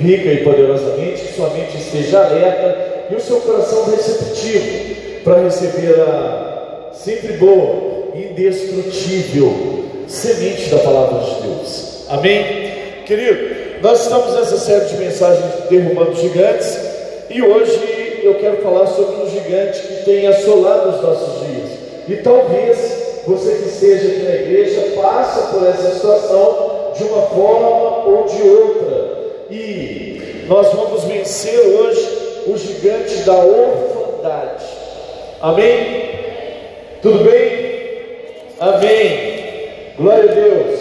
rica e poderosamente, que sua mente esteja alerta e o seu coração receptivo para receber a sempre boa, indestrutível semente da palavra de Deus. Amém? Querido, nós estamos nessa série de mensagens derrubando gigantes e hoje eu quero falar sobre um gigante que tem assolado os nossos dias. E talvez você que esteja aqui na igreja passe por essa situação de uma forma ou de outra. E nós vamos vencer hoje o gigante da orfandade. Amém? Tudo bem? Amém. Glória a Deus.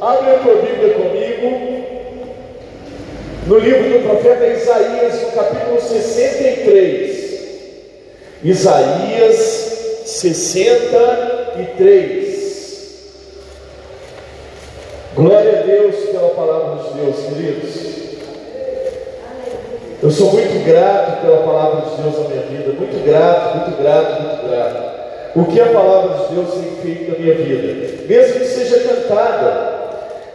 Abre a tua Bíblia comigo. No livro do profeta Isaías, no capítulo 63. Isaías 63. Glória a Deus pela palavra de Deus, queridos. Eu sou muito grato pela palavra de Deus na minha vida, muito grato, muito grato, muito grato. O que a palavra de Deus tem feito na minha vida, mesmo que seja cantada,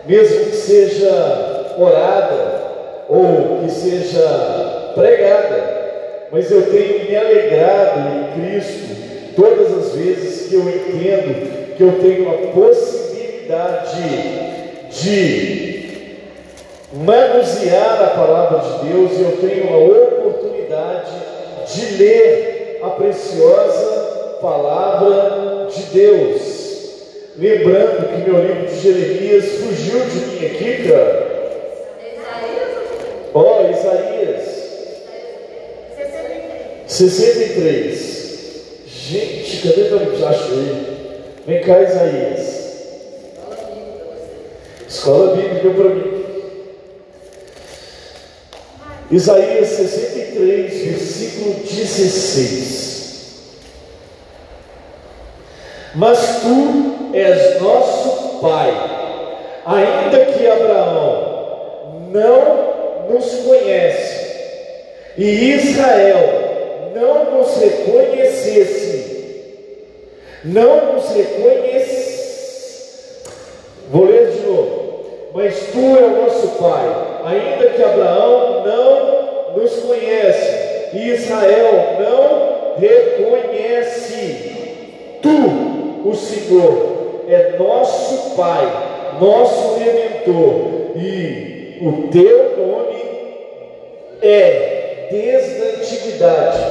mesmo que seja orada, ou que seja pregada, mas eu tenho me alegrado em Cristo todas as vezes que eu entendo que eu tenho a possibilidade de manusear a palavra de Deus e eu tenho a oportunidade de ler a preciosa palavra de Deus. Lembrando que meu livro de Jeremias fugiu de mim aqui, cara. Ó, oh, Isaías 63. Gente, cadê teu achei? Vem cá, Isaías. Escola Bíblica para mim. Isaías 63, versículo 16. Mas tu és nosso Pai, ainda que Abraão não nos conhece e Israel não nos reconhecesse, não nos reconhece. Vou ler de novo mas tu é o nosso Pai, ainda que Abraão não nos conhece e Israel não reconhece. Tu, o Senhor, é nosso Pai, nosso Redentor, e o teu nome é desde a antiguidade.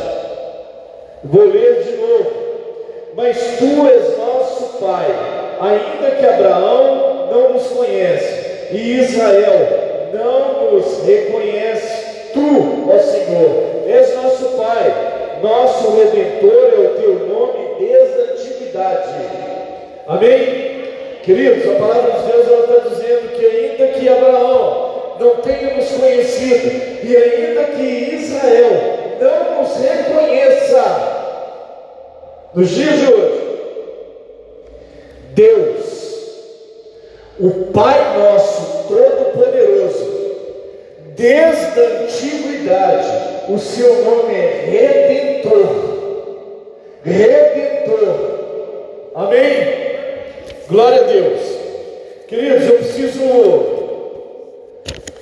Vou ler de novo. Mas tu és nosso Pai, ainda que Abraão não nos conhece e Israel não nos reconhece. Tu, ó Senhor, és nosso Pai, nosso Redentor é o teu nome desde a antiguidade. Amém? Queridos, a palavra de Deus ela está dizendo que ainda que Abraão não tenha nos conhecido, e ainda que Israel não nos reconheça, nos dias de hoje, Deus o Pai nosso Todo-Poderoso, desde a antiguidade, o seu nome é Redentor. Redentor. Amém? Glória a Deus. Queridos, eu preciso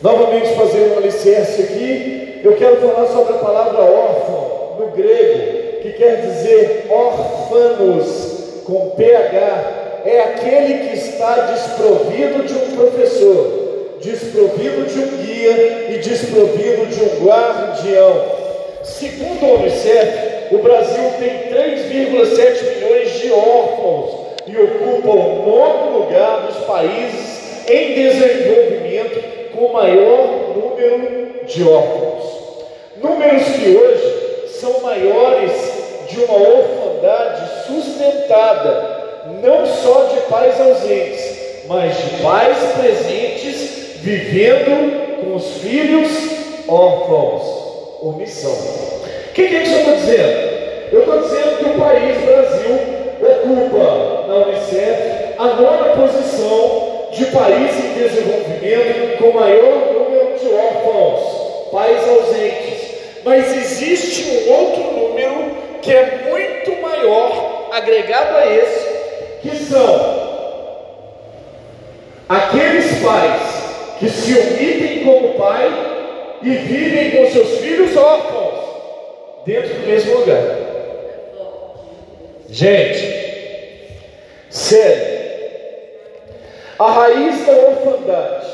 novamente fazer um alicerce aqui. Eu quero falar sobre a palavra órfão no grego, que quer dizer órfãos com PH é aquele que está desprovido de um professor, desprovido de um guia e desprovido de um guardião. Segundo a Unicef, o Brasil tem 3,7 milhões de órfãos e ocupa o nono lugar dos países em desenvolvimento com maior número de órfãos. Números que hoje são maiores de uma orfandade sustentada não só de pais ausentes, mas de pais presentes vivendo com os filhos órfãos. Omissão. O que, que é isso eu estou dizendo? Eu estou dizendo que o país Brasil ocupa na Unicef a nona posição de país em desenvolvimento com maior número de órfãos, pais ausentes. Mas existe um outro número que é muito maior, agregado a esse, são aqueles pais que se omitem como pai e vivem com seus filhos órfãos dentro do mesmo lugar. Gente, sério, a raiz da orfandade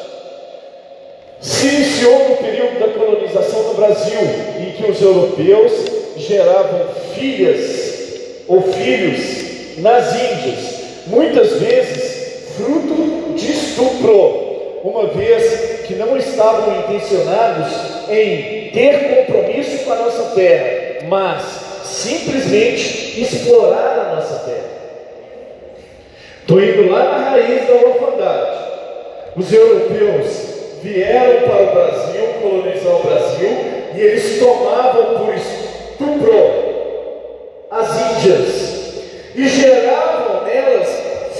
se iniciou no período da colonização do Brasil, em que os europeus geravam filhas ou filhos nas Índias, muitas vezes fruto de estupro, uma vez que não estavam intencionados em ter compromisso com a nossa terra, mas simplesmente explorar a nossa terra. Estou indo lá na raiz da orfandade. Os europeus vieram para o Brasil, colonizar o Brasil, e eles tomavam por estupro as Índias e geravam nelas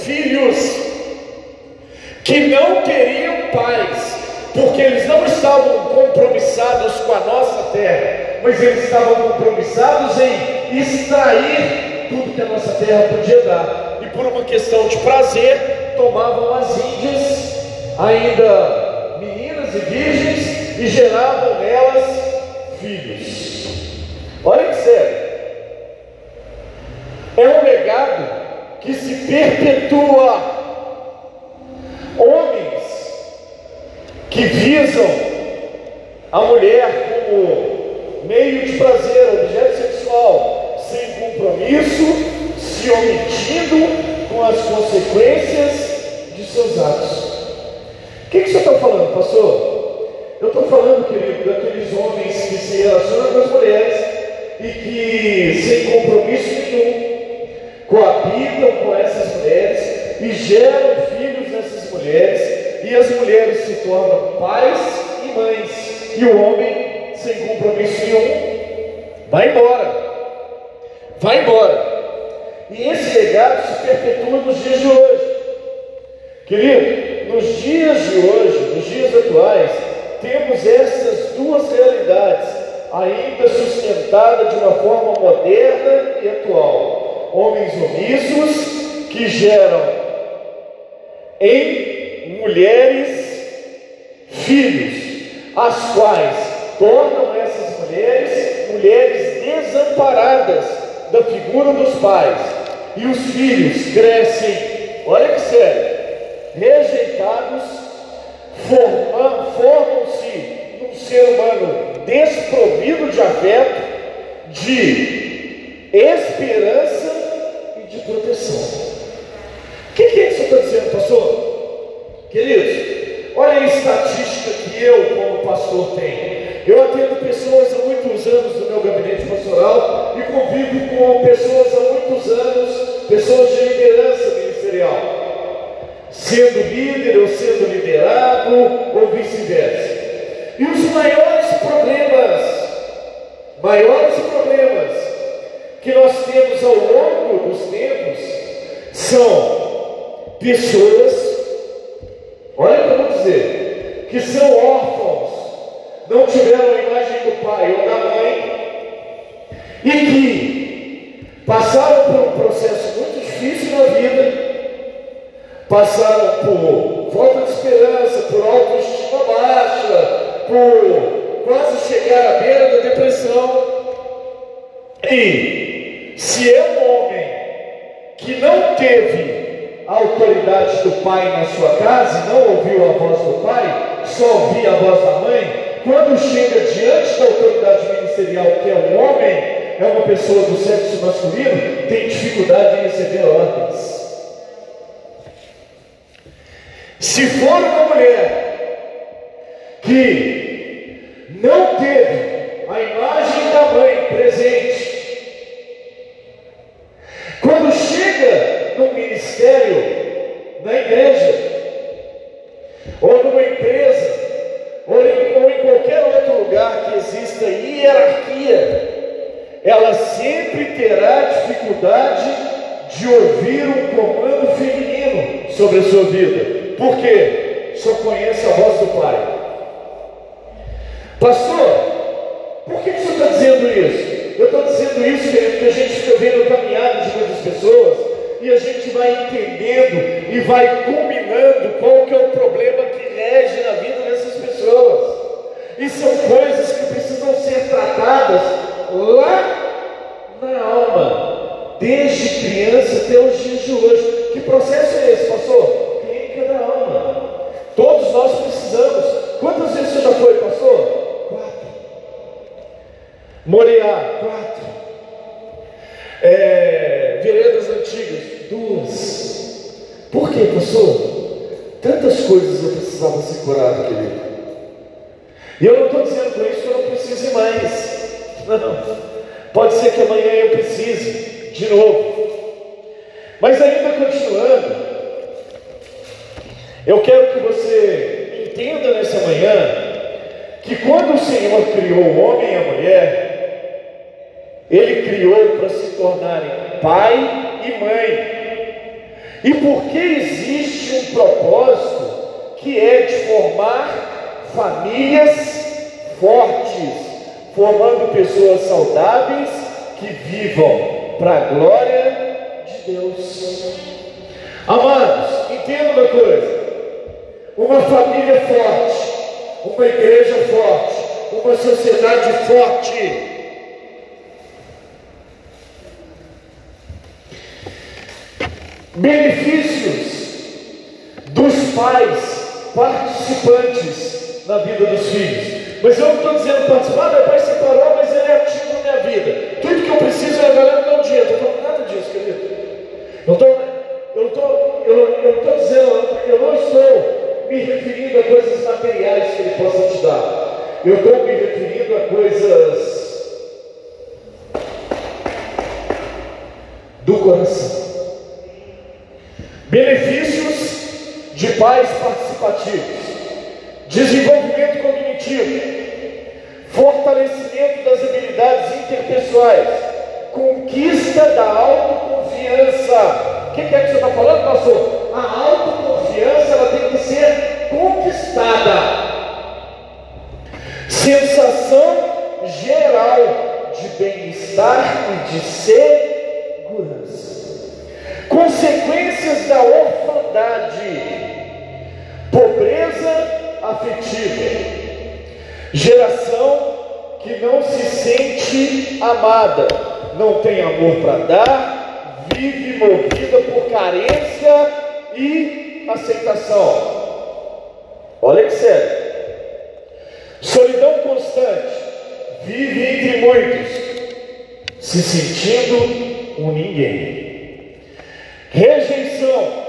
filhos que não teriam pais, porque eles não estavam compromissados com a nossa terra, mas eles estavam compromissados em extrair tudo que a nossa terra podia dar. E por uma questão de prazer, tomavam as índias ainda e virgens e geravam nelas filhos. Olha que sério. É um legado que se perpetua. Homens que visam a mulher como meio de prazer, objeto sexual, sem compromisso, se omitindo com as consequências de seus atos. O que, que você está falando, pastor? Eu estou falando, querido, daqueles homens que se relacionam com as mulheres e que, sem compromisso nenhum, coabitam com essas mulheres e geram filhos nessas mulheres, e as mulheres se tornam pais e mães, e o homem, sem compromisso nenhum, vai embora. Vai embora. E esse legado se perpetua nos dias de hoje. Querido, nos dias de hoje, nos dias atuais, temos essas duas realidades ainda sustentadas de uma forma moderna e atual. Homens omissos que geram em mulheres filhos, as quais tornam essas mulheres mulheres desamparadas da figura dos pais. E os filhos crescem, olha que sério, rejeitados, formam-se num ser humano desprovido de afeto, de esperança e de proteção. O que, é isso que está dizendo, pastor? Queridos, olha a estatística que eu, como pastor, tenho. Eu atendo pessoas há muitos anos no meu gabinete pastoral e convivo com pessoas há muitos anos, pessoas de liderança ministerial sendo líder ou sendo liderado, ou vice-versa. E os maiores problemas, maiores problemas que nós temos ao longo dos tempos são pessoas, olha o que eu vou dizer, que são órfãos, não tiveram a imagem do pai ou da mãe, e que passaram por um processo muito difícil na vida passaram por falta de esperança, por autoestima baixa, por quase chegar à beira da depressão. E se é um homem que não teve a autoridade do pai na sua casa, não ouviu a voz do pai, só ouvia a voz da mãe, quando chega diante da autoridade ministerial, que é um homem, é uma pessoa do sexo masculino, tem dificuldade em receber ordens. Se for uma mulher que não teve a imagem da mãe presente, Senhor criou o homem e a mulher, Ele criou para se tornarem pai e mãe. E porque existe um propósito que é de formar famílias fortes, formando pessoas saudáveis que vivam para a glória de Deus. Amados, entenda uma coisa: uma família forte uma igreja forte, uma sociedade forte. Benefícios dos pais participantes na vida dos filhos. Mas eu não estou dizendo participar, meu pai separou, mas ele é ativo na minha vida. Tudo que eu preciso é galera me dar um dinheiro. Estou nada disso, querido. Eu estou eu eu, eu dizendo, eu não estou me referindo a coisas materiais que Ele possa te dar. Eu estou me referindo a coisas do coração. Benefícios de pais participativos, desenvolvimento cognitivo, fortalecimento das habilidades interpessoais, conquista da autoconfiança. O que, é que você está falando, pastor? A autoconfiança ela tem que ser conquistada. Sensação geral de bem-estar e de segurança. Consequências da orfandade, pobreza afetiva, geração que não se sente amada, não tem amor para dar, vive movida por carência e aceitação. Olha que sério. Solidão constante, vive entre muitos, se sentindo um ninguém. Rejeição,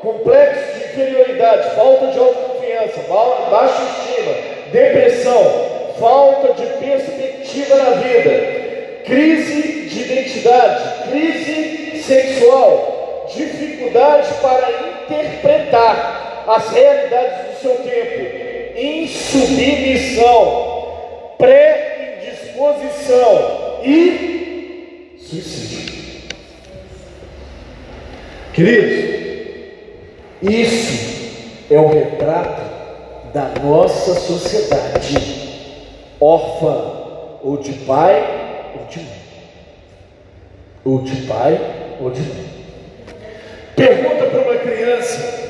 complexo de inferioridade, falta de autoconfiança, baixa estima, depressão, falta de perspectiva na vida, crise de identidade, crise sexual, dificuldade para interpretar as realidades do seu tempo, insubmissão, pré-indisposição e suicídio. Queridos, isso é o retrato da nossa sociedade, órfã ou de pai ou de mãe, ou de pai ou de mãe. Pergunta para uma criança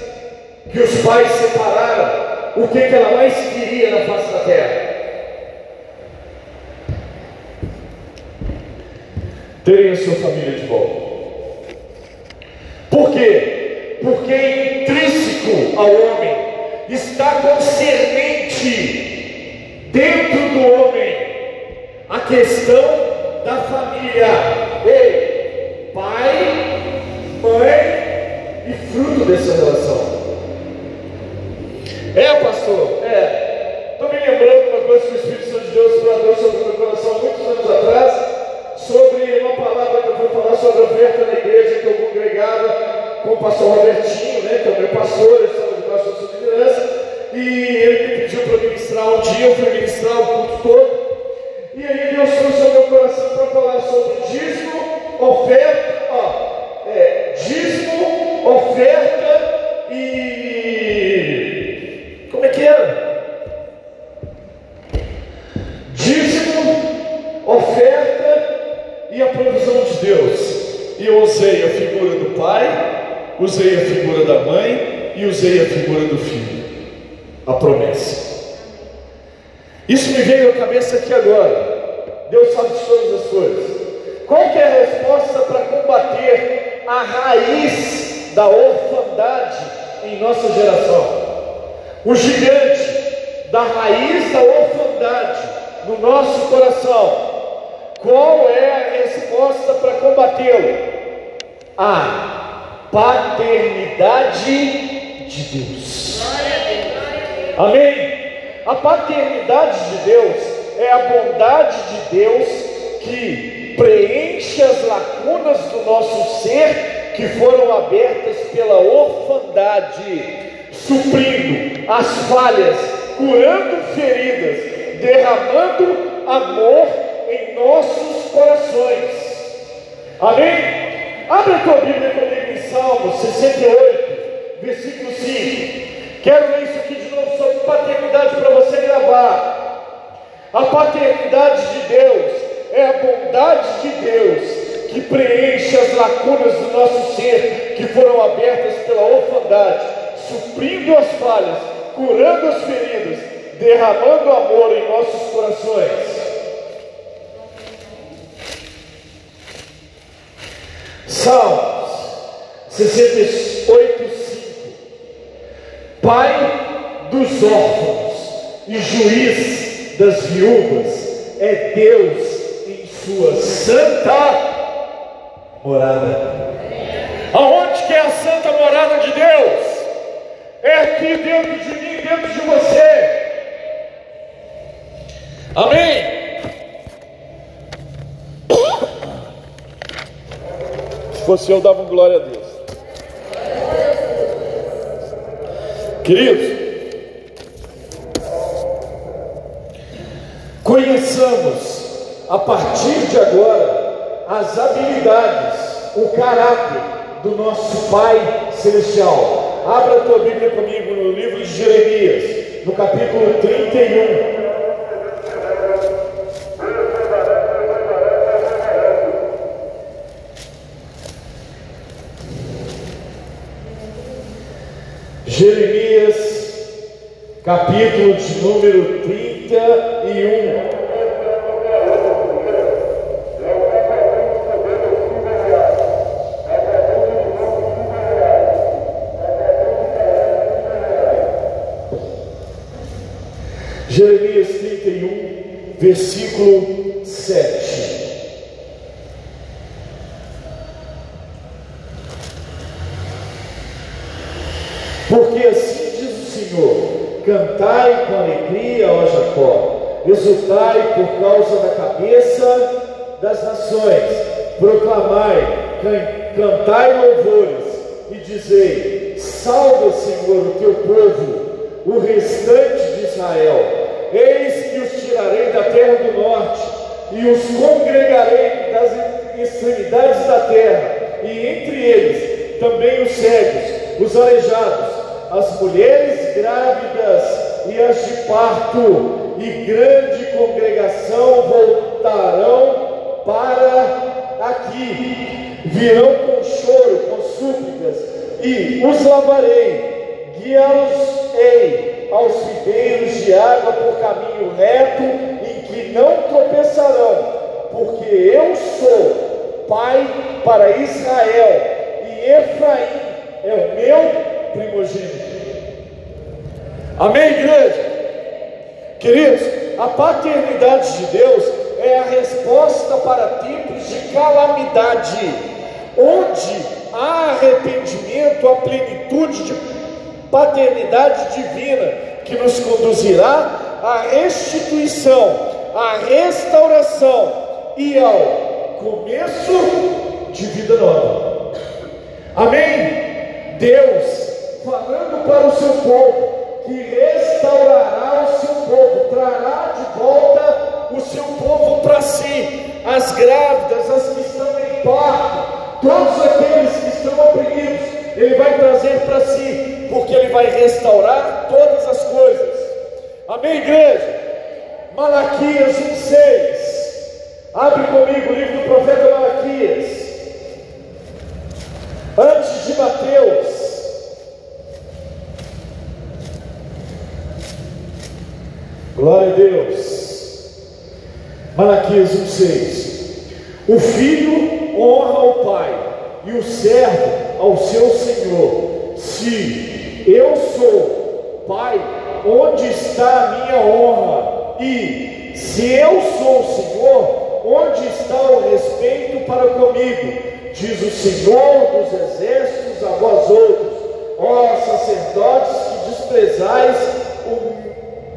que os pais separaram, o que, que ela mais queria na face da terra? Terem a sua família de volta. Por quê? Porque é intrínseco ao homem está concernente dentro do homem a questão da família. Ei, pai, mãe e fruto dessa relação. É, pastor? É. Estou me lembrando uma coisa que o Espírito Santo de Deus tradou sobre o meu coração muitos anos atrás, sobre uma palavra que eu fui falar sobre a oferta na igreja que eu congregava com o pastor Robertinho, né, que é o meu pastor, eu estava debaixo da sua liderança, e ele me pediu para ministrar um dia, eu fui ministrar o culto todo, e aí Deus trouxe ao meu coração para falar sobre dízimo, oferta, ó, é, dízimo, oferta e como é que era? Dízimo, oferta e a provisão de Deus. E eu usei a figura do pai, usei a figura da mãe e usei a figura do filho. A promessa. Isso me veio à cabeça aqui agora. Deus sabe de todas as coisas. Qual é a resposta para combater a raiz da orfandade em nossa geração? o gigante da raiz da orfandade no nosso coração. Qual é a resposta para combatê-lo? A paternidade de Deus. Amém? A paternidade de Deus é a bondade de Deus que preenche as lacunas do nosso ser que foram abertas pela orfandade, suprindo as falhas, curando feridas, derramando amor em nossos corações. Amém? Abre a tua Bíblia comigo em Salmo 68, versículo 5. Quero ler isso aqui de novo sobre paternidade para você gravar. A paternidade de Deus é a bondade de Deus que preenche as lacunas do nosso ser que foram abertas pela orfandade, suprindo as falhas, curando as feridas, derramando amor em nossos corações. Salmos 68, 5 Pai dos órfãos e juiz das viúvas é Deus em sua santa morada. Aonde que é a santa morada de Deus? É aqui dentro de mim, dentro de você. Amém? Se fosse eu, dava glória a Deus. Queridos, conheçamos a partir de agora as habilidades, o caráter do nosso Pai Celestial. Abra a tua Bíblia comigo no livro de Jeremias, no capítulo 31. Capítulo de número 31. Jeremias 31, versículo 7. Porque assim diz o Senhor: cantai com alegria, ó Jacó, exultai por causa da cabeça das nações, proclamai, can, cantai louvores e dizei: salva, Senhor, o teu povo, o restante de Israel. Eis que os tirarei da terra do norte e os congregarei das extremidades da terra, e entre eles também os cegos, os aleijados, as mulheres grávidas e as de parto, e grande congregação voltarão para aqui. Virão com choro, com súplicas, e os lavarei, guiá-los-ei aos ribeiros de água por caminho reto, em que não tropeçarão, porque eu sou pai para Israel, e Efraim é o meu primogênito. Amém, igreja? Queridos, a paternidade de Deus é a resposta para tempos de calamidade, onde há arrependimento, a plenitude de paternidade divina que nos conduzirá à restituição, à restauração e ao começo de vida nova. Amém? Deus falando para o seu povo, que restaurará o seu povo, trará de volta o seu povo para si, as grávidas, as que estão em parto, todos aqueles que estão oprimidos, Ele vai trazer para si, porque Ele vai restaurar todas as coisas. Amém, igreja? Malaquias 1,6. Abre comigo o livro do profeta Malaquias. Antes de Mateus, Glória a Deus. Malaquias 1,6. O filho honra ao pai, e o servo ao seu senhor. Se eu sou pai, onde está a minha honra? E se eu sou o senhor, Onde está o respeito para comigo? Diz o Senhor dos exércitos a vós outros, ó sacerdotes que desprezais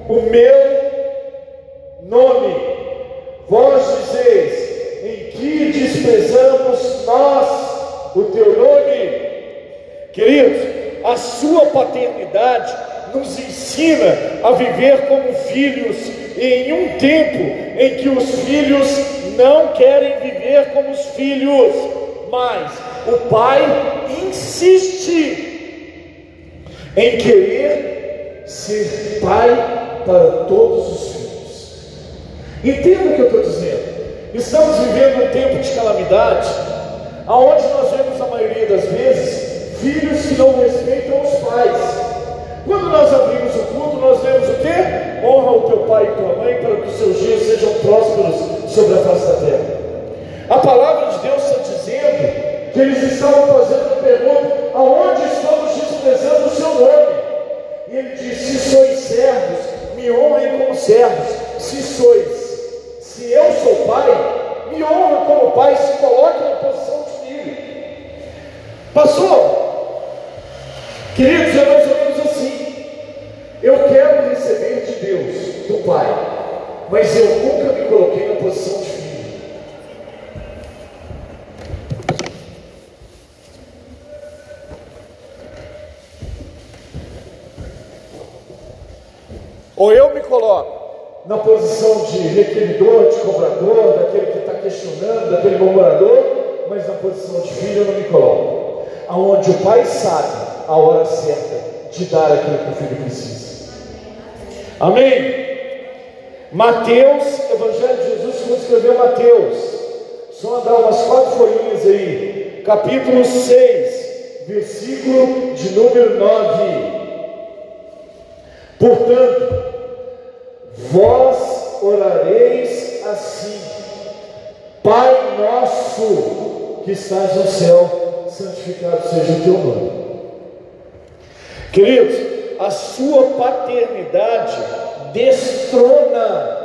o, meu nome. Vós dizeis, em que desprezamos nós o teu nome? Queridos, a sua paternidade nos ensina a viver como filhos em um tempo em que os filhos não querem viver como os filhos, mas o pai insiste em querer ser pai para todos os filhos. Entenda o que eu estou dizendo. Estamos vivendo um tempo de calamidade, aonde nós vemos a maioria das vezes filhos que não respeitam os pais. Quando nós abrimos o culto, nós vemos o quê? Honra o teu pai e tua mãe para que os seus dias sejam prósperos sobre a face da terra. A palavra de Deus está dizendo que eles estavam fazendo a pergunta: aonde estamos desprezando o seu nome? E ele diz: se sois servos, me honrem como servos. Se sois, se eu sou pai, me honra como pai, se coloque na posição de filho. Pastor, queridos, é mais ou menos assim. Eu quero receber de Deus, do Pai, mas eu nunca me coloquei na posição de filho. Ou eu me coloco na posição de requeridor, de cobrador, daquele que está questionando, daquele murmurador, mas na posição de filho eu não me coloco. Aonde o pai sabe a hora certa de dar aquilo que o filho precisa. Amém? Mateus, Evangelho de Jesus, como escreveu Mateus, só andar umas quatro folhinhas aí, capítulo 6, versículo de número 9. Portanto, vós orareis assim: Pai nosso que estás no céu, santificado seja o teu nome. Queridos, a sua paternidade destrona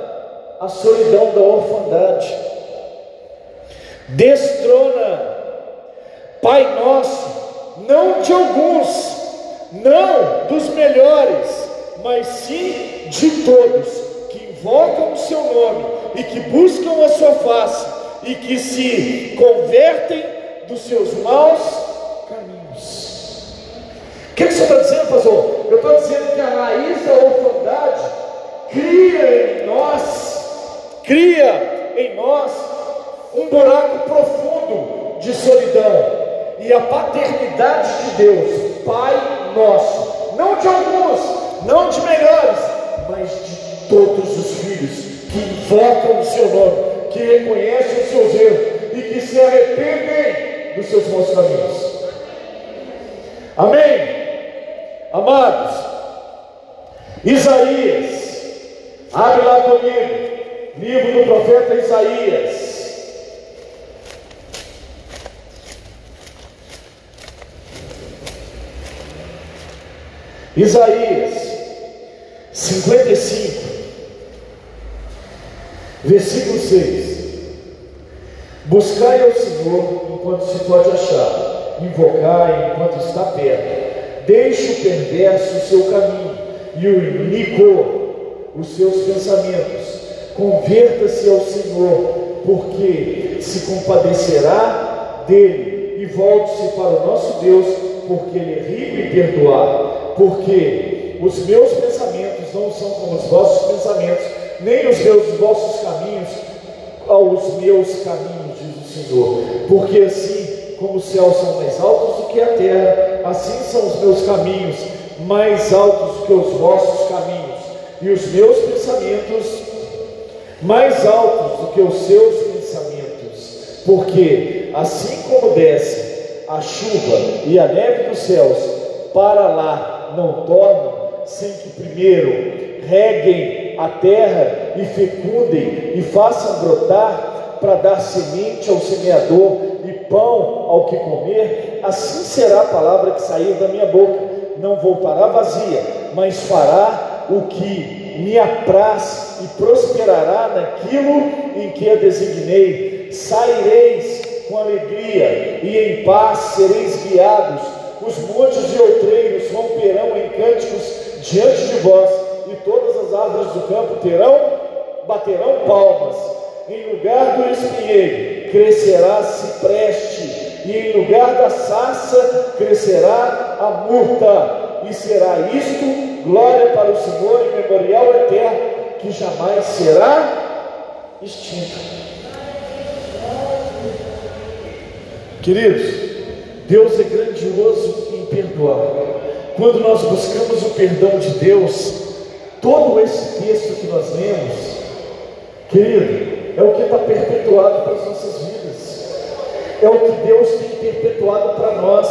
a solidão da orfandade, destrona, Pai nosso, não de alguns, não dos melhores, mas sim de todos que invocam o seu nome e que buscam a sua face e que se convertem dos seus maus caminhos. O que, você está dizendo, pastor? Eu estou dizendo que a raiz da orfandade cria em nós, cria em nós um buraco profundo de solidão. E a paternidade de Deus, Pai nosso, não de alguns, não de melhores, mas de todos os filhos que invocam o seu nome, que reconhecem os seus erros e que se arrependem dos seus maus caminhos. Amém? Amados, Isaías, abre lá comigo, livro do profeta Isaías. Isaías 55, versículo 6. Buscai ao Senhor enquanto se pode achar, invocai enquanto está perto. Deixe o perverso o seu caminho e o iníquo os seus pensamentos. Converta-se ao Senhor, porque se compadecerá dele e volte-se para o nosso Deus, porque ele é rico em perdoar. Porque os meus pensamentos não são como os vossos pensamentos, nem os meus os vossos caminhos aos meus caminhos, diz o Senhor. Porque assim como os céus são mais altos do que a terra, assim são os meus caminhos mais altos do que os vossos caminhos, e os meus pensamentos mais altos do que os seus pensamentos. Porque assim como desce a chuva e a neve dos céus, para lá não tornam, sem que primeiro reguem a terra e fecundem e façam brotar para dar semente ao semeador e pão ao que comer, assim será a palavra que sair da minha boca. Não voltará vazia, mas fará o que me apraz e prosperará naquilo em que a designei. Saireis com alegria e em paz sereis guiados. Os montes e outreiros romperão em cânticos diante de vós, e todas as árvores do campo terão, baterão palmas. Em lugar do espinheiro crescerá cipreste, e em lugar da sarça crescerá a murta, e será isto glória para o Senhor e memorial eterno, que jamais será extinto. Queridos, Deus é grandioso em perdoar. Quando nós buscamos o perdão de Deus, todo esse texto que nós lemos, querido, é o que está perpetuado para as nossas vidas, é o que Deus tem perpetuado para nós,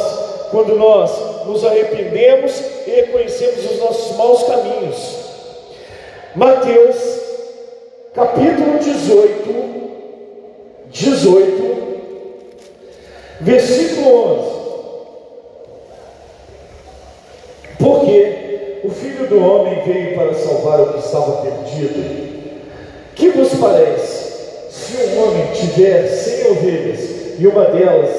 quando nós nos arrependemos e reconhecemos os nossos maus caminhos. Mateus, capítulo 18, 18, Versículo 11. Porque o Filho do Homem veio para salvar o que estava perdido. Que vos parece? Se um homem tiver cem ovelhas e uma delas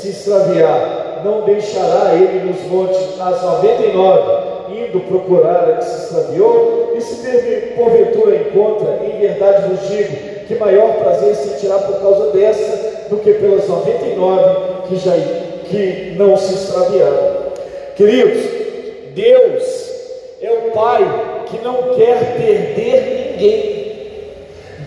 se extraviar, não deixará ele nos montes as noventa e nove, indo procurar a que se extraviou? E se porventura encontra, em verdade vos digo, que maior prazer sentirá por causa dessa do que pelas 99 que, já, que não se extraviaram. Queridos, Deus é o Pai que não quer perder ninguém.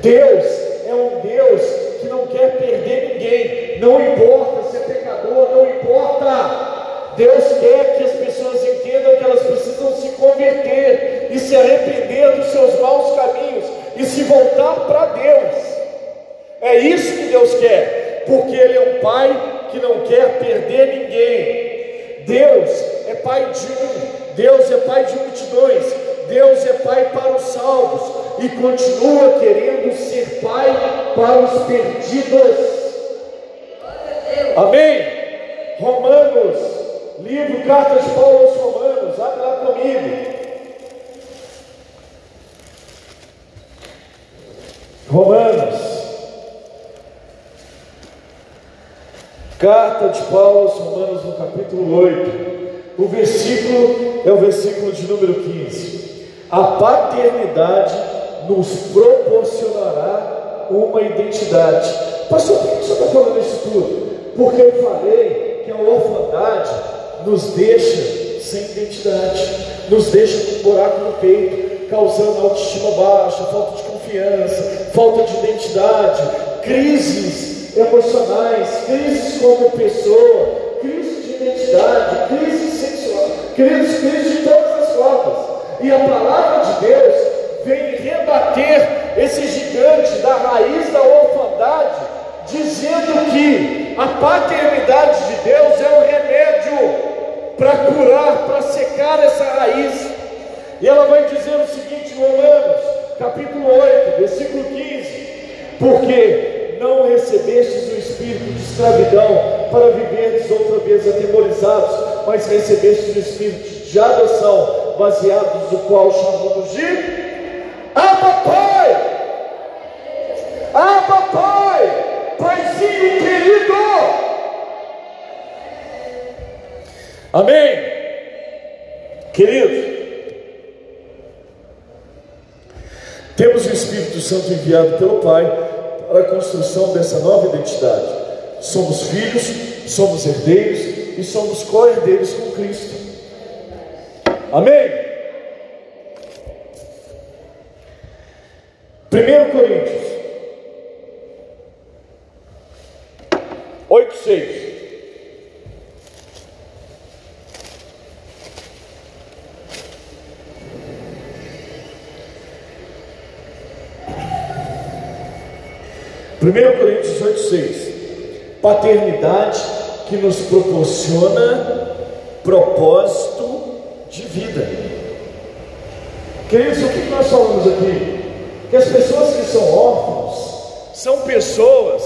Deus é um Deus que não quer perder ninguém. Não importa se é pecador, não importa. Deus quer que as pessoas entendam que elas precisam se converter e se arrepender dos seus maus caminhos e se voltar para Deus. É isso que Deus quer porque Ele é um Pai que não quer perder ninguém. Deus é Pai de um, Deus é Pai de multidões, Deus é Pai para os salvos e continua querendo ser Pai para os perdidos. Amém? Romanos, livro, carta de Paulo aos Romanos, abre lá comigo. Romanos, Carta de Paulo aos Romanos, no capítulo 8. O versículo é o versículo de número 15. A paternidade nos proporcionará uma identidade. Pastor, por que você está falando isso tudo? Porque eu falei que a orfandade nos deixa sem identidade, nos deixa com um buraco no peito, causando autoestima baixa, falta de confiança, falta de identidade, crises emocionais, crises como pessoa, crise de identidade, crise sexual, crise, crise de todas as formas. E a palavra de Deus vem rebater esse gigante da raiz da orfandade, dizendo que a paternidade de Deus é um remédio para curar, para secar essa raiz. E ela vai dizer o seguinte Romanos, capítulo 8, versículo 15: Porque não recebestes o espírito de escravidão para viverdes outra vez atemorizados, mas recebestes o espírito de adoção, baseados no qual chamamos de Abba Pai. Abba Pai, Paizinho querido. Amém. Queridos, temos o Espírito Santo enviado pelo Pai a construção dessa nova identidade. Somos filhos, somos herdeiros e somos co-herdeiros com Cristo. Amém? 1 Coríntios 8, 6. 1 Coríntios 18, 6. Paternidade que nos proporciona propósito de vida. Queridos, o que nós falamos aqui? Que as pessoas que são órfãos são pessoas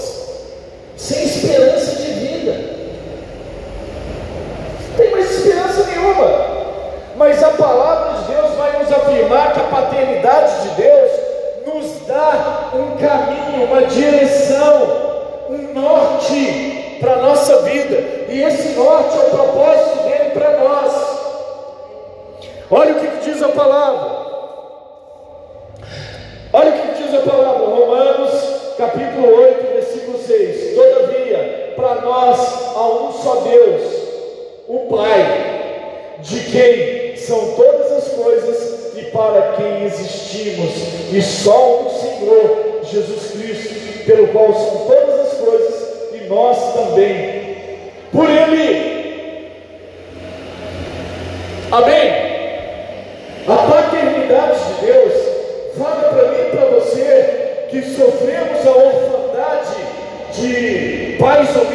para quem existimos, e só um Senhor, Jesus Cristo, pelo qual são todas as coisas e nós também. Por Ele. Amém. A paternidade de Deus fala para mim e para você que sofremos a orfandade de pais omissos,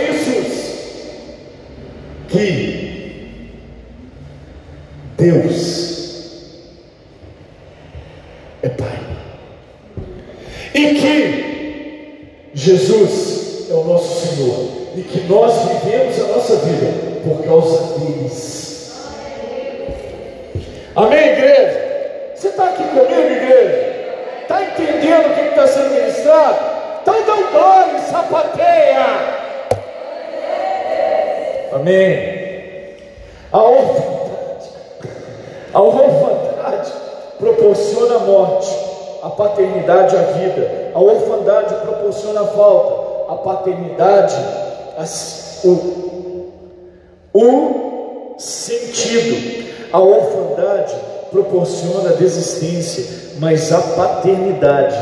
proporciona desistência, mas a paternidade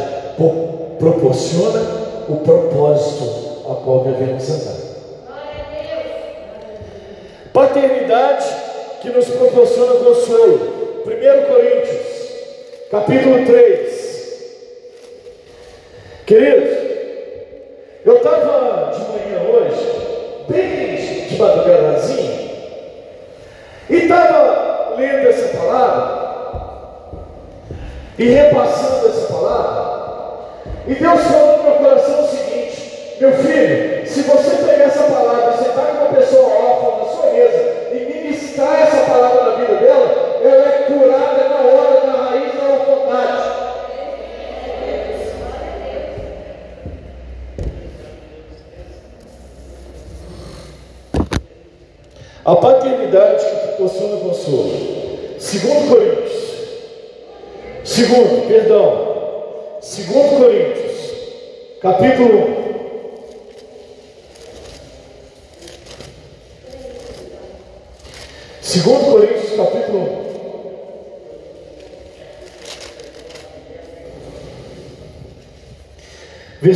proporciona o propósito a qual devemos andar. Paternidade que nos proporciona consolo. 1 Coríntios, capítulo 3. Queridos, eu estava de manhã hoje, bem de madrugadazinha, e estava lendo essa palavra e repassando essa palavra, e Deus falou no meu coração o seguinte: meu filho,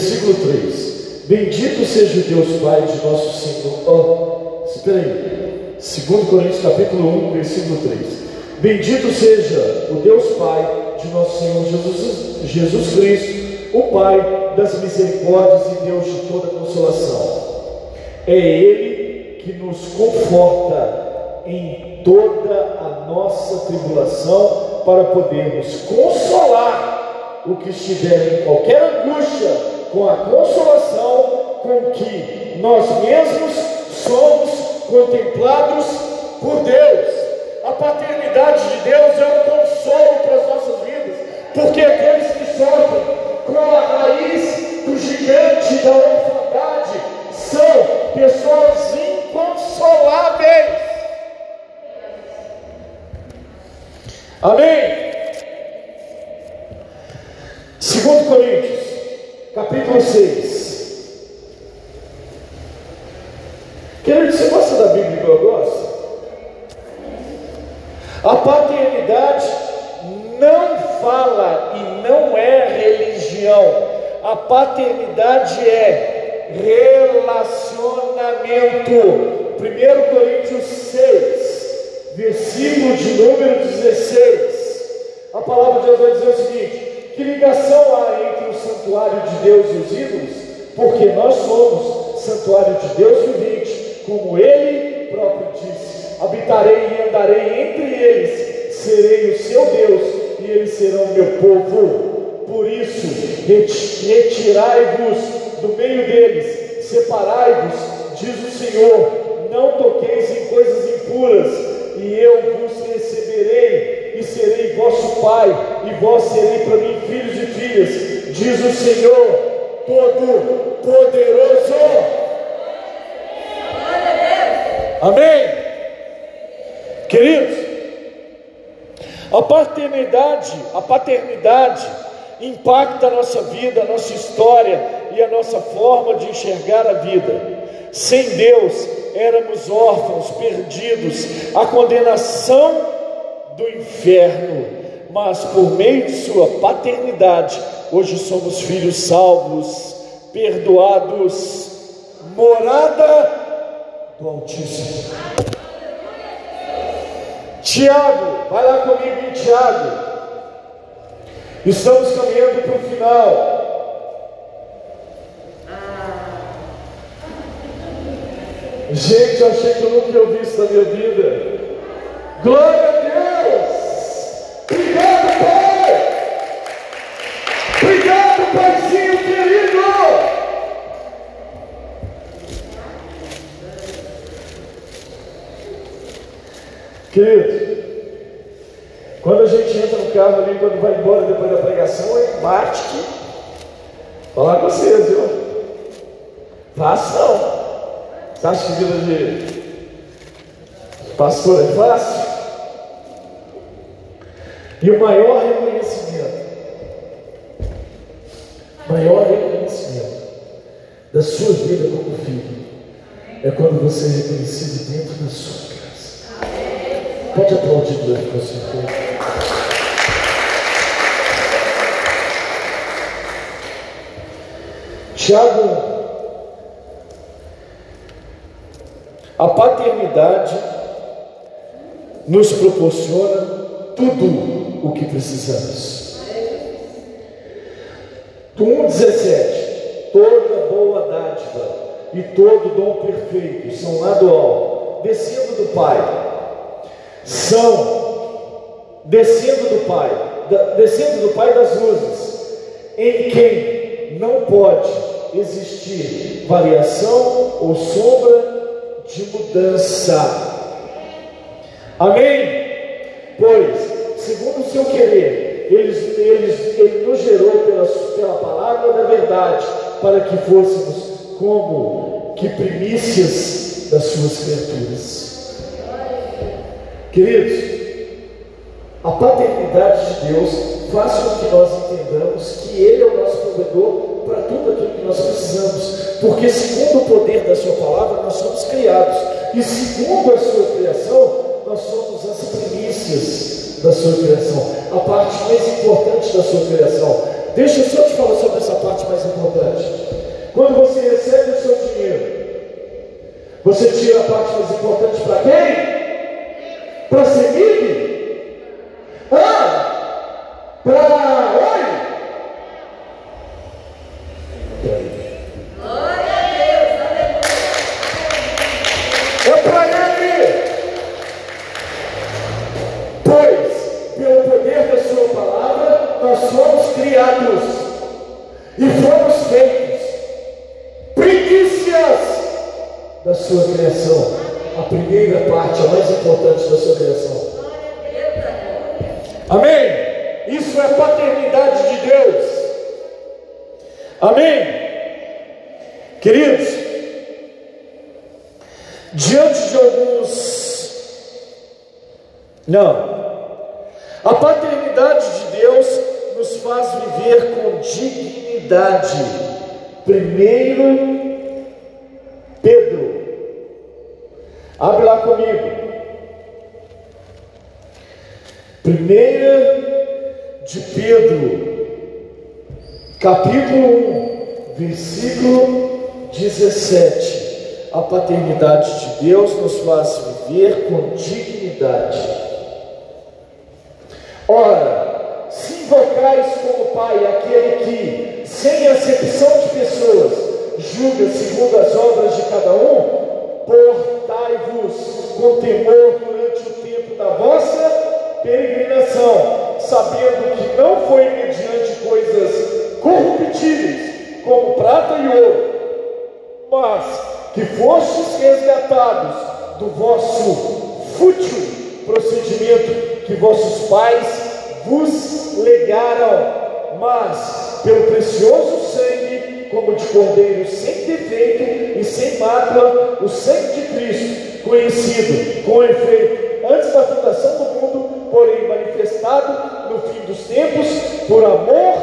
Versículo 3. Bendito seja o Deus Pai de nosso Senhor. Oh, espera aí. 2 Coríntios capítulo 1, versículo 3. Bendito seja o Deus Pai de nosso Senhor Jesus, Jesus Cristo, o Pai das misericórdias e Deus de toda consolação. É Ele que nos conforta em toda a nossa tribulação para podermos consolar o que estiver em qualquer angústia com a consolação com que nós mesmos somos contemplados por Deus. A paternidade de Deus é um consolo para as nossas vidas, porque aqueles que sofrem com a raiz do gigante da orfandade são pessoas inconsoláveis. Amém? Segundo Coríntios, capítulo 6. Querido, você gosta da Bíblia igual eu gosto? A paternidade não fala e não é religião. A paternidade é relacionamento. 1 Coríntios 6, versículo de número 16. A palavra de Deus vai dizer o seguinte: que ligação há entre o santuário de Deus e os ídolos? Porque nós somos santuário de Deus vivente como ele próprio disse: habitarei e andarei entre eles, serei o seu Deus e eles serão meu povo. Por isso, retirai-vos do meio deles, separai-vos, diz o Senhor, não toqueis em coisas impuras, e eu vos receberei, e serei vosso pai, e vós serei para mim filhos e filhas, diz o Senhor Todo-Poderoso. Amém? Queridos, a paternidade, a paternidade impacta a nossa vida, a nossa história e a nossa forma de enxergar a vida. Sem Deus, éramos órfãos, perdidos, a condenação do inferno, mas por meio de Sua paternidade, hoje somos filhos salvos, perdoados, morada do Altíssimo. Tiago, vai lá comigo em Tiago. Estamos caminhando para o final. Gente, eu achei que eu nunca ouvi isso na minha vida. Glória a Deus! Queridos, quando a gente entra no carro ali, quando vai embora depois da pregação, é Marte. Falar com vocês, viu? Fácil não. Você acha que vida de pastor é fácil? E o maior reconhecimento, maior reconhecimento da sua vida como filho, é quando você é reconhecido dentro da sua casa. Pode aplaudir Deus com certeza. Tiago A paternidade nos proporciona tudo o que precisamos. 1,17 Toda boa dádiva e todo dom perfeito são lá do alto, do Pai. São descendo do Pai, descendo do Pai das luzes, em quem não pode existir variação ou sombra de mudança. Amém? Pois, segundo o seu querer, ele, ele, ele nos gerou pela, pela palavra da verdade, para que fôssemos como que primícias das suas criaturas. Queridos, a paternidade de Deus faz com que nós entendamos que Ele é o nosso provedor para tudo aquilo que nós precisamos, porque segundo o poder da Sua palavra, nós somos criados, e segundo a Sua criação, nós somos as primícias da Sua criação, a parte mais importante da Sua criação. Deixa eu só te falar sobre essa parte mais importante. Quando você recebe o seu dinheiro, você tira a parte mais importante para quem? Deus nos faz viver com dignidade. Ora, se invocais como Pai aquele que, sem acepção de pessoas, julga segundo as obras de cada um, portai-vos com temor durante o tempo da vossa peregrinação, sabendo que não foi mediante coisas corruptíveis, como prata e ouro, mas que fostes resgatados do vosso fútil procedimento que vossos pais vos legaram, mas pelo precioso sangue, como de cordeiro sem defeito e sem mácula, o sangue de Cristo, conhecido com efeito antes da fundação do mundo, porém manifestado no fim dos tempos, por amor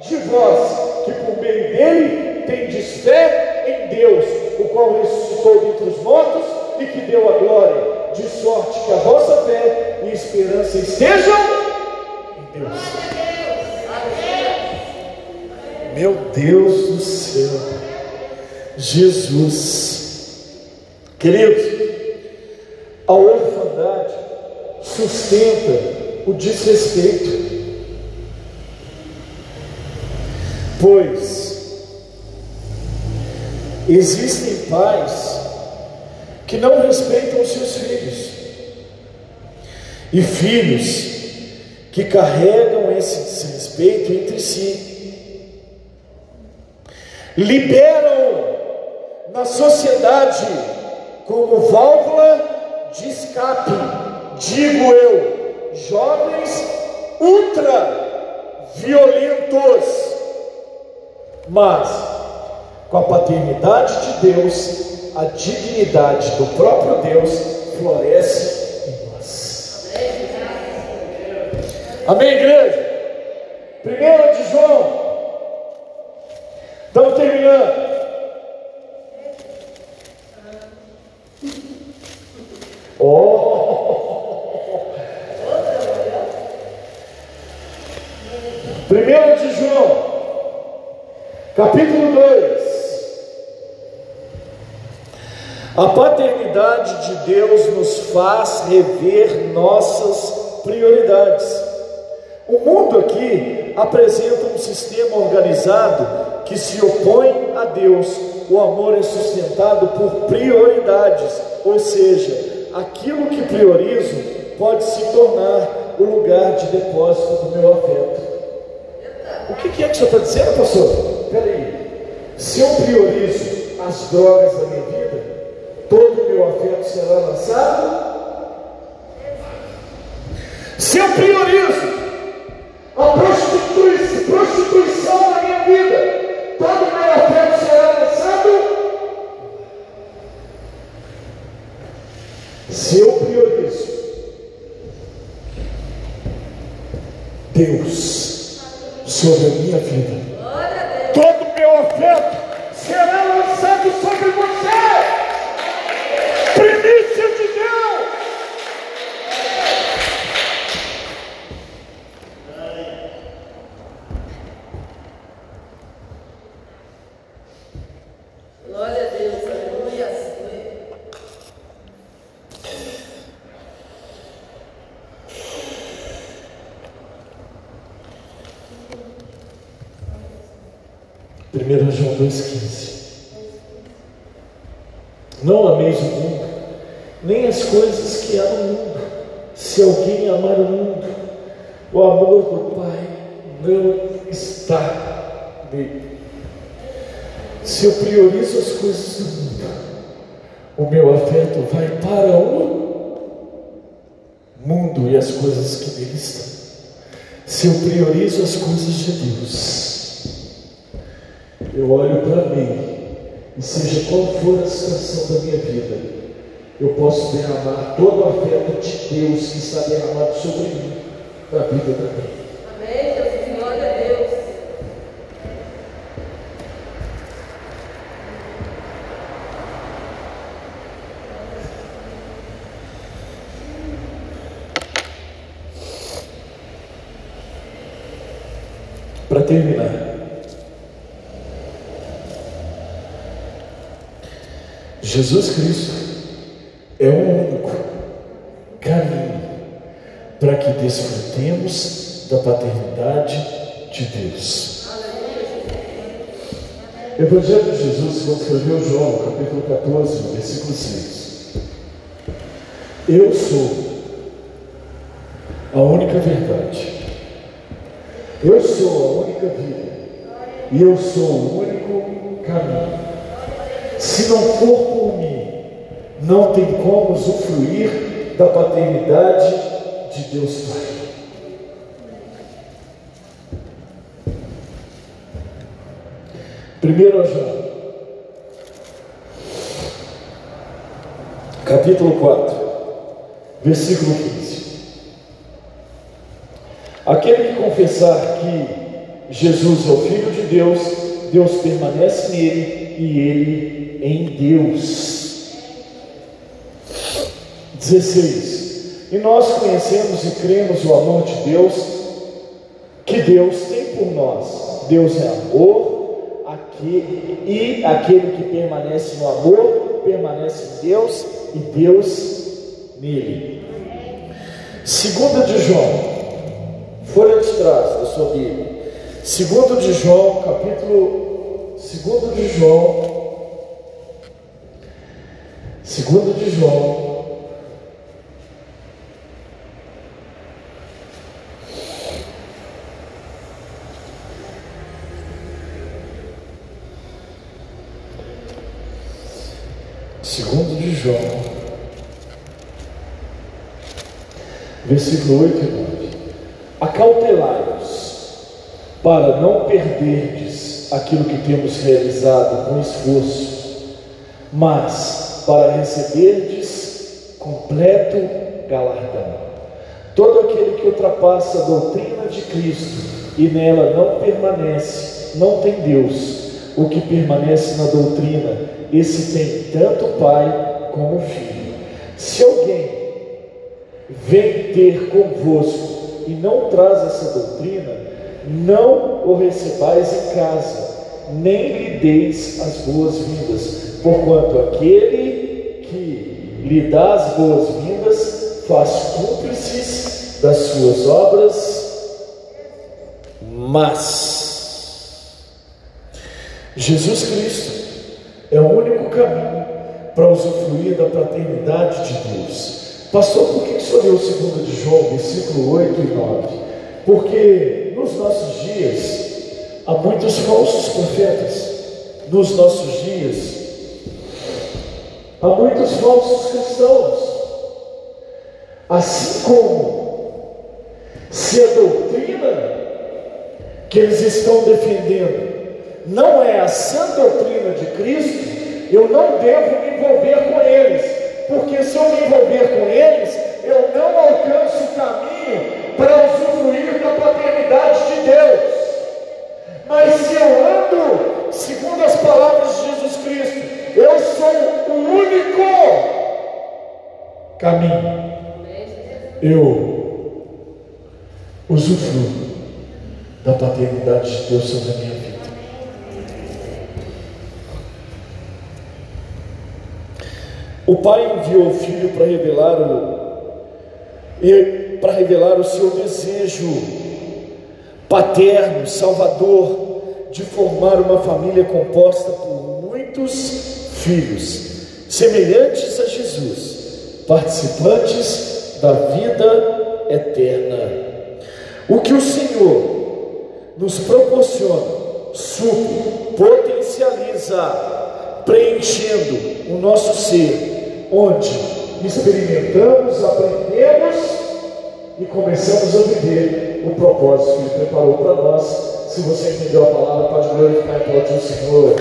de vós, que por meio dele tendes fé Deus, o qual ressuscitou dentre os mortos e que deu a glória, de sorte que a vossa fé e esperança estejam em Deus. Meu Deus do céu, Jesus, queridos, a orfandade sustenta o desrespeito, pois existem pais que não respeitam os seus filhos. E filhos que carregam esse desrespeito entre si. Liberam na sociedade como válvula de escape, digo eu, jovens ultra violentos, mas com a paternidade de Deus, a dignidade do próprio Deus floresce em nós. Amém, igreja? Primeiro de João Estamos terminando. Oh! Primeiro de João, capítulo A paternidade de Deus nos faz rever nossas prioridades. O mundo aqui apresenta um sistema organizado que se opõe a Deus, o amor é sustentado por prioridades, ou seja, aquilo que priorizo pode se tornar o lugar de depósito do meu afeto. O que, é que senhor está dizendo, pastor? Peraí, se eu priorizo as drogas da minha vida, todo o meu afeto será lançado? Se eu priorizo a prostituição na minha vida, todo o meu afeto será lançado. Se eu priorizo Deus sobre a minha vida, todo o meu afeto será lançado sobre você. Primícia de Deus. 1 João 2,15. Não ameis o mundo, nem as coisas que há no mundo. Se alguém amar o mundo, o amor do Pai não está nele. Se eu priorizo as coisas do mundo, o meu afeto vai para o mundo e as coisas que nele estão. Se eu priorizo as coisas de Deus, eu olho para mim, e seja qual for a situação da minha vida, eu posso derramar todo o afeto de Deus que está derramado sobre mim, na vida também. Amém, Deus, glória a Deus. Para terminar, Jesus Cristo é o único caminho para que desfrutemos da paternidade de Deus. Evangelho de Jesus, quando escreveu João, capítulo 14, versículo 6. Eu sou a única verdade. Eu sou a única vida. E eu sou o único caminho. Se não for por mim, não tem como usufruir da paternidade de Deus Pai. 1 João, capítulo 4, versículo 15. Aquele que confessar que Jesus é o Filho de Deus, Deus permanece nele e ele em Deus. 16. E nós conhecemos e cremos o amor de Deus que Deus tem por nós. Deus é amor, aqui, e aquele que permanece no amor permanece em Deus e Deus nele. Segunda de João, folha de trás da sua Bíblia. Segundo de João, capítulo segundo de João, segundo de João, Segundo de João, versículo 8 e 9. Acautelai-vos, para não perderdes aquilo que temos realizado com esforço, mas para receberdes completo galardão. Todo aquele que ultrapassa a doutrina de Cristo e nela não permanece, não tem Deus. O que permanece na doutrina esse tem tanto pai como filho. Se alguém vem ter convosco e não traz essa doutrina, não o recebais em casa, nem lhe deis as boas-vindas, porquanto aquele que lhe dá as boas-vindas faz cúmplices das suas obras, mas Jesus Cristo é o único caminho para usufruir da paternidade de Deus. Pastor, por que o senhor leu 2 de João, versículo 8 e 9? Porque nos nossos dias há muitos falsos profetas. Nos nossos dias há muitos falsos cristãos. Assim como se a doutrina que eles estão defendendo não é a sã doutrina de Cristo, eu não devo me envolver com eles, porque se eu me envolver com eles, eu não alcanço o caminho para usufruir da paternidade de Deus. Mas se eu ando segundo as palavras de Jesus Cristo, eu sou o único caminho. Eu usufruo da paternidade de Deus sobre a minha vida. O pai enviou o filho para revelar o para revelar o seu desejo paterno, salvador, de formar uma família composta por muitos filhos, semelhantes a Jesus, participantes da vida eterna. O que o Senhor nos proporciona, supre, potencializa, preenchendo o nosso ser onde experimentamos, aprendemos e começamos a viver o propósito que Ele preparou para nós. Se você entendeu a palavra, pode glorificar e aplaudir o Senhor.